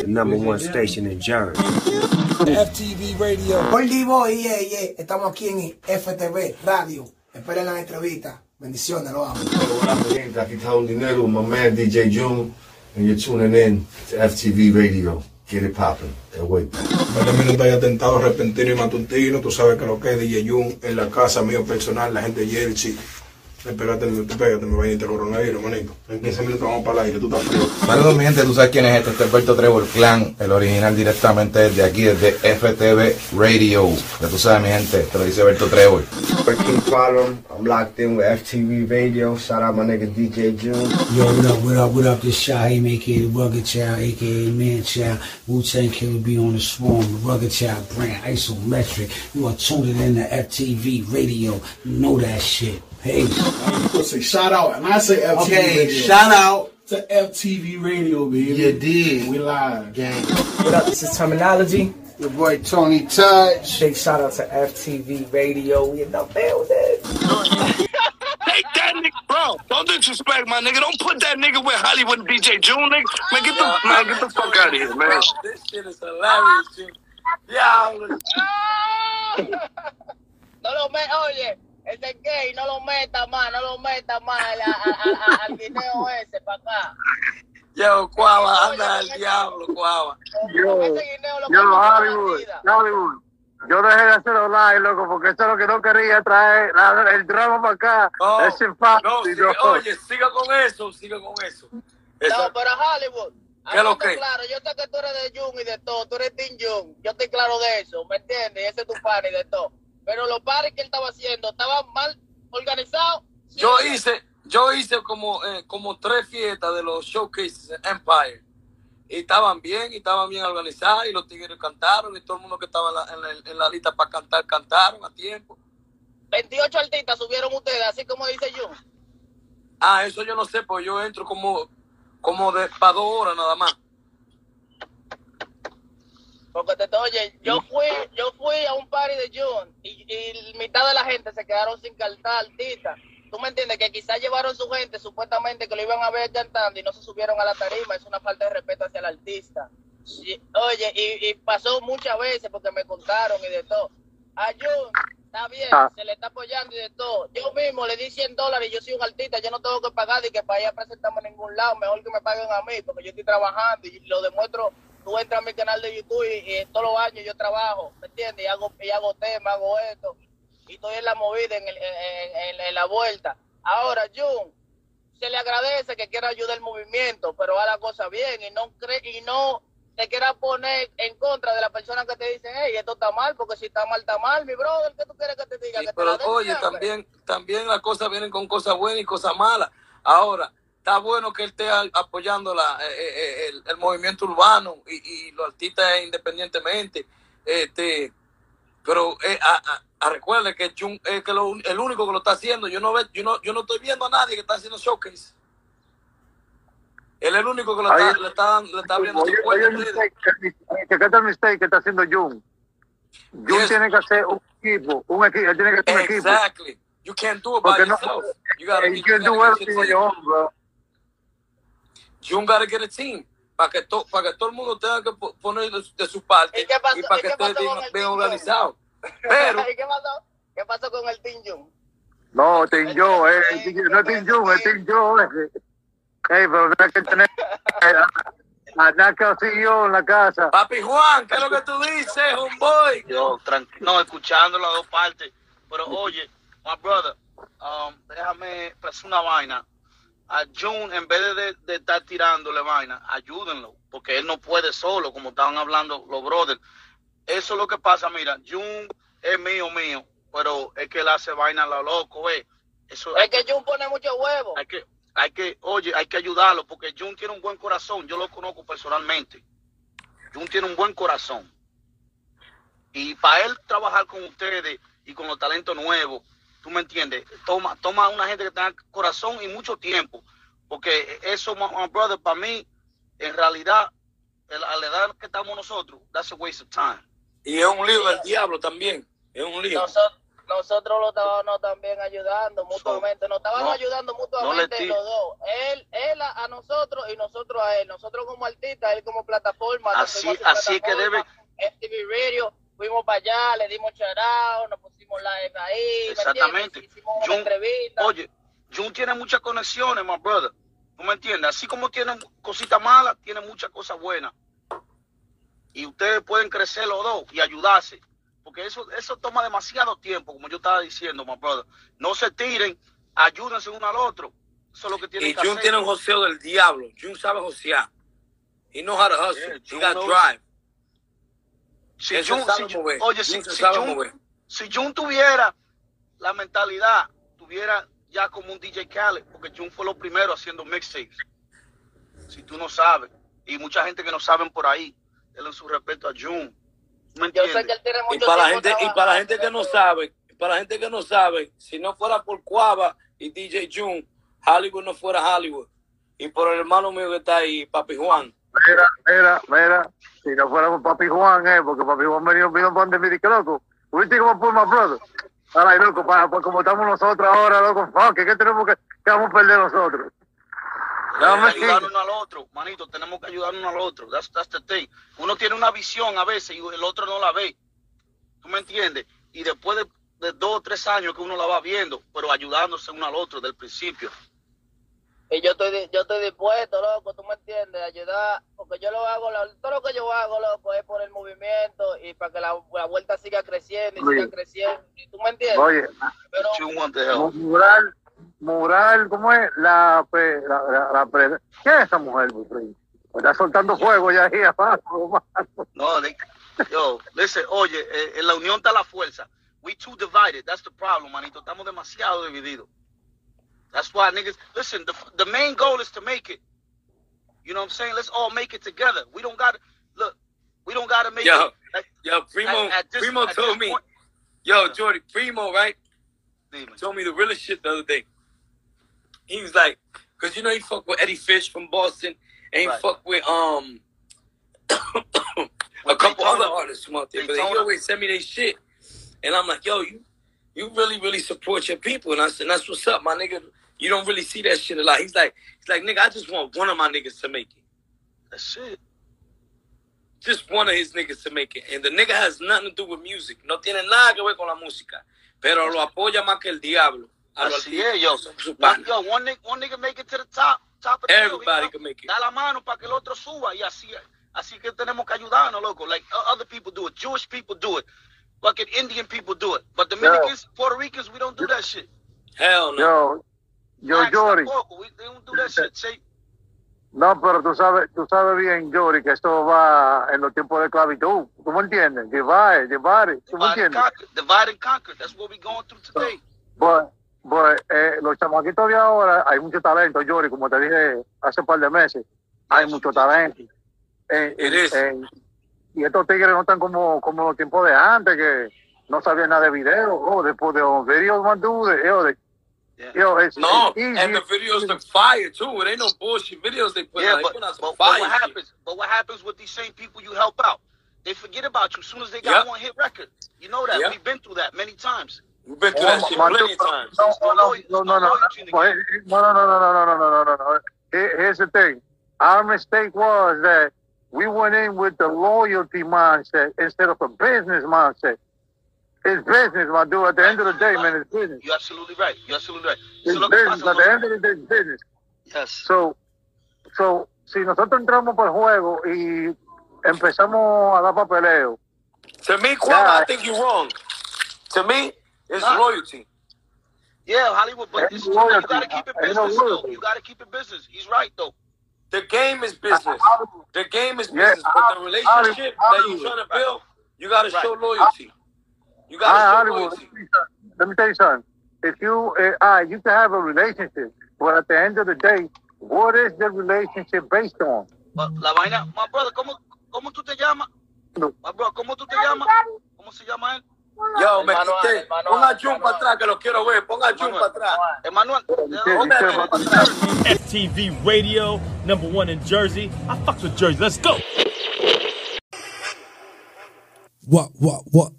the number one station in Jersey. FTV Radio. Oldie Boy, yeah, yeah. Estamos aquí en FTV Radio. Esperen la entrevista. Bendiciones, lo amo. Hola, aquí está un dinero, my man DJ June, and you're tuning in to FTV Radio. Get it poppin', el güey. Para minutos hay atentado repentino y matutino. Tú sabes que lo que es DJ Jun en la casa mío personal, la gente de Jersey. Tú pégate, me va a coronavirus, manito. En 15 minutos vamos para el aire, tú estás frío. Saludos mi gente, tú sabes quién es este, este es Alberto Trevor Clan, el original directamente desde aquí, desde FTV Radio. Ya tú sabes mi gente, te lo dice Alberto Trevor. King Problem, I'm locked in with FTV Radio. Shout out my nigga DJ June. Yo, what up, what up, what up? This Shaheem, aka the Rugged Child, aka Man Child, Wu Tang Killer be on the swarm, the Rugged Child brand, Isometric. You are tuned in to FTV Radio. You know that shit. Hey. I'm supposed to say shout out, and I say FTV Okay, Radio. shout out. to FTV Radio, baby. You did. We live. Gang. What up? This is Terminology. Your boy Tony Touch. Big shout out to FTV Radio. We in the building. Take that nigga, bro. Don't disrespect my nigga. Don't put that nigga with Hollywood and DJ June, nigga. Man, get the man, get the fuck out of here, man. This shit is hilarious, Jim. Yeah. No lo me, oye, ese gay, no lo meta más, no lo meta más al, video ese para acá. Yo, Cuava, anda al diablo, Cuava. Guineo Yo, la Hollywood. Hollywood. Yo dejé de hacer online, loco, porque eso es lo que no quería traer la- el drama para acá. No, es no, sigue- oye, siga con eso, siga con eso. Eso- No, pero Hollywood. ¿Qué es lo que? Claro, yo sé que tú eres de Jung y de todo, tú eres Team Jung, yo estoy claro de eso, ¿me entiendes? Y ese es tu party y de todo. Pero los paris que él estaba haciendo estaban mal organizados. Yo hice, yo hice como, eh, como tres fiestas de los showcases Empire. Y estaban bien, y estaban bien organizadas, y los tigres cantaron, y todo el mundo que estaba en la, en la- en la lista para cantar, cantaron a tiempo. 28 artistas subieron ustedes, así como dice Jung. Ah, eso yo no sé, pues yo entro como, como de para dos horas nada más. Porque te oye, yo fui, yo fui a un party de June y, y mitad de la gente se quedaron sin cantar artistas. Tú me entiendes que quizás llevaron su gente supuestamente que lo iban a ver cantando y no se subieron a la tarima, es una falta de respeto hacia el artista. Y- oye, y, y pasó muchas veces porque me contaron y de todo. A June, está bien, Ah. se le está apoyando y de todo. Yo mismo le di 100 dólares y yo soy un artista, yo no tengo que pagar y que para ir a presentarme en ningún lado, mejor que me paguen a mí porque yo estoy trabajando y lo demuestro. Tú entras a mi canal de YouTube y, y todos los años yo trabajo, ¿me entiendes? Y hago, y hago temas, hago esto. Y estoy en la movida, en, el- en, en- en la vuelta. Ahora, Jun, se le agradece que quiera ayudar el movimiento, pero haga la cosa bien y no cree y no te quiera poner en contra de la persona que te dicen, hey, esto está mal, porque si está mal, está mal, mi brother, ¿qué tú quieres que te diga? Sí, que pero oye, siempre. también, también las cosas vienen con cosas buenas y cosas malas. Ahora, está bueno que él esté apoyando la, eh, eh, el, el movimiento urbano y, y los artistas independientemente. Este, pero eh, a, recuerde que Jun es que lo- el único que lo está haciendo. Yo no, ve, yo, no, yo no estoy viendo a nadie que está haciendo showcase. Él es el único que lo está, le está, le está abriendo Oye, el mistake, es el mistake que está haciendo Jun. Jun Yes. tiene que hacer un equipo, un equipo, él tiene que hacer un equipo. Exactly. You can't do it by Porque no, yourself. You gotta, you you can gotta do everything on your own, bro. Jun gotta get a team para que, to- para que todo el mundo tenga que po- poner de, de su parte ¿Y qué pasó- para y que esté bien, organizado. Pero, ¿Y qué pasó? ¿Qué pasó con el Team Jun? No, Team Joe, eh, no es Team Jun, es Team Joe. eh. Ey, pero no hay que tener a, Naka CEO en la casa. papi Juan, ¿qué es lo que tú dices, homeboy? Yo, tranquilo, no, escuchando las dos partes. Pero oye, my brother, um, déjame expresar una vaina. A June, en vez de, de estar tirándole vaina, ayúdenlo, porque él no puede solo, como estaban hablando los brothers. Eso es lo que pasa, mira, June es mío, mío, pero es que él hace vaina a lo loco. Eso Es que Jun pone mucho huevo. hay que, hay que, oye, hay que ayudarlo, porque Jun tiene un buen corazón, yo lo conozco personalmente. Jun tiene un buen corazón. Y para él trabajar con ustedes y con los talentos nuevos, tú me entiendes, toma, toma una gente que tenga corazón y mucho tiempo. Porque eso, my, my brother, para mí, en realidad, el- a la edad que estamos nosotros, that's a waste of time. Y es un lío del diablo también. Es un lío. Nosotros, nosotros lo estábamos también ayudando mutuamente, nos estábamos no, ayudando mutuamente los dos. Él, él a, a nosotros y nosotros a él. Nosotros como artistas, él como plataforma. Así- así que MTV Radio, fuimos para allá, le dimos charao, nos pusimos live ahí, ¿me Exactamente. Hicimos una Jun- entrevista. Oye, Jun tiene muchas conexiones, my brother. ¿Tú me entiendes? Así como tiene cositas malas, tiene muchas cosas buenas. Y ustedes pueden crecer los dos y ayudarse. Porque eso, eso toma demasiado tiempo, como yo estaba diciendo, my brother. No se tiren, ayúdense uno al otro. Eso es lo que tienen Y que Jun hacer. tiene un joseo del diablo. Jun sabe josear. He knows how to hustle. Yeah, he got knows- drive. Si Él Jun- si- oye, si, si Jun- si Jun tuviera la mentalidad, tuviera ya como un DJ Khaled, porque Jun fue lo primero haciendo mixtapes. Si tú no sabes, y mucha gente que no saben por ahí, denle su respeto a Jun. ¿Me Yo sé entiendes? que él tiene Y para la gente, y para la gente que no sabe, para la gente que no sabe, si no fuera por Cuava y DJ Jun, Hollywood no fuera Hollywood. Y por el hermano mío que está ahí, Papi Juan. Mira, mira, mira. Si no fuera por Papi Juan, eh, porque Papi Juan venido, vino donde me dije, loco. ¿Viste cómo fue my brother? Ahora, loco, para, pues como estamos nosotros ahora, loco, fuck, ¿qué tenemos que, que vamos a perder nosotros? Tenemos Dame que ayudarnos uno al otro, manito, tenemos que ayudarnos uno al otro. That's, that's the thing. Uno tiene una visión a veces y el otro no la ve. ¿Tú me entiendes? Y después de, de dos o tres años que uno la va viendo, pero ayudándose uno al otro del principio. Y yo estoy, yo estoy dispuesto, loco, a ayudar, porque yo lo hago, todo lo que yo hago, loco, es por el movimiento y para que la, la vuelta siga creciendo y Oye. siga creciendo, y tú me entiendes. Oye, Pero mural, mural, ¿cómo es? La, la, la, la pre- ¿Qué es esa mujer? Está soltando fuego ya ahí abajo. No, they, yo, listen, oye, eh, en la unión está la fuerza. We too divided. That's the problem, manito. Estamos demasiado divididos. That's why niggas, listen, the, the main goal is to make it. You know what I'm saying? Let's all make it together. We don't got to, look, we don't got to make Yo, it. Like, yo, Primo, at- at this- Primo told me, point- yo, Jordy, Primo, right? Dime. Told me the realest shit the other day. He was like, cause you know he fuck with Eddie Fish from Boston, and he Right. fuck with um a couple other artists from out there. But he always send me their shit, and I'm like, yo, you you really really support your people, and I said that's what's up, my nigga. You don't really see that shit a lot. He's like, he's like, nigga, I just want one of my niggas to make it. That's it. just one of his niggas to make it. And the nigga has nothing to do with music. No tiene nada que ver con la música. Pero lo apoya más que el diablo. A los Así es, yo. artistas, su One, pana. yo, one nigga, one nigga make it to the top, top of the hill, Everybody you know? can make it. Da la mano para que el otro suba y así, así que tenemos que ayudarnos, loco. Like other people do it, Jewish people do it, fucking Indian people do it, but Dominicans, Puerto Ricans, we don't do that shit. Hell no. Yo, yo, Blacks Jory. tampoco, we they don't do that shit. Say, No, pero tú sabes, tú sabes bien, Jory, que esto va en los tiempos de esclavitud. ¿Tú me entiendes? Divide, divide. ¿Tú me entiendes? conquer, divide and conquer. That's what we going through today. Pues, pues eh, los chamaquitos de ahora, hay mucho talento, Jory, como te dije hace un par de meses. Hay mucho talento. Eh, It is. eh, y estos tigres no están como, como los tiempos de antes, que no sabían nada de video. Oh, después de los videos más duros, yo, de, it's, No, it's and the videos look fire too. It ain't no bullshit videos they put Yeah, out. They but, put out but, some but fire what shit. happens? But what happens with these same people you help out? They forget about you as soon as they got Yep. one hit record. You know that. Yep. We've been through that many times. We've been through Oh, that shit plenty of times. No, no no, no, no, no no, loyalty in the no, no, no, no, no, no, no, no, no, no, no. Here- Here's the thing. Our mistake was that we went in with the loyalty mindset instead of a business mindset. It's business, my dude. At the end of the day, man, it's business. You're absolutely right. You're absolutely right. It's So business. At the end of the day, it's business. yes. So, so, si nosotros entramos por el juego y empezamos a dar papeleo, To me, Kwame, Yeah. I think you're wrong. To me, it's Nah. loyalty. Yeah, Hollywood, but Ain't it's. You loyalty. gotta keep it business, though. loyalty. You gotta keep it business. He's right, though. The game is business. The game is Yeah, business, but the Hollywood- relationship that you're Hollywood. trying to build, you gotta Right. show loyalty. You gotta show Hollywood, loyalty. let me tell you something. If you, uh, I, you can have a relationship, but at the end of the day, what is the relationship based on? La vaina, my brother, ¿cómo, cómo tú te llamas? No. My brother, ¿cómo tú te llamas? ¿Cómo se llama él? Yo, me Manuel, quité. Manuel, Ponga Jun para atrás, que lo quiero ver. Ponga Jun para atrás. Emanuel. Ponga a Jun para atrás. FTV Radio, number one in Jersey. I fucks with Jersey. Let's go. What, what, what?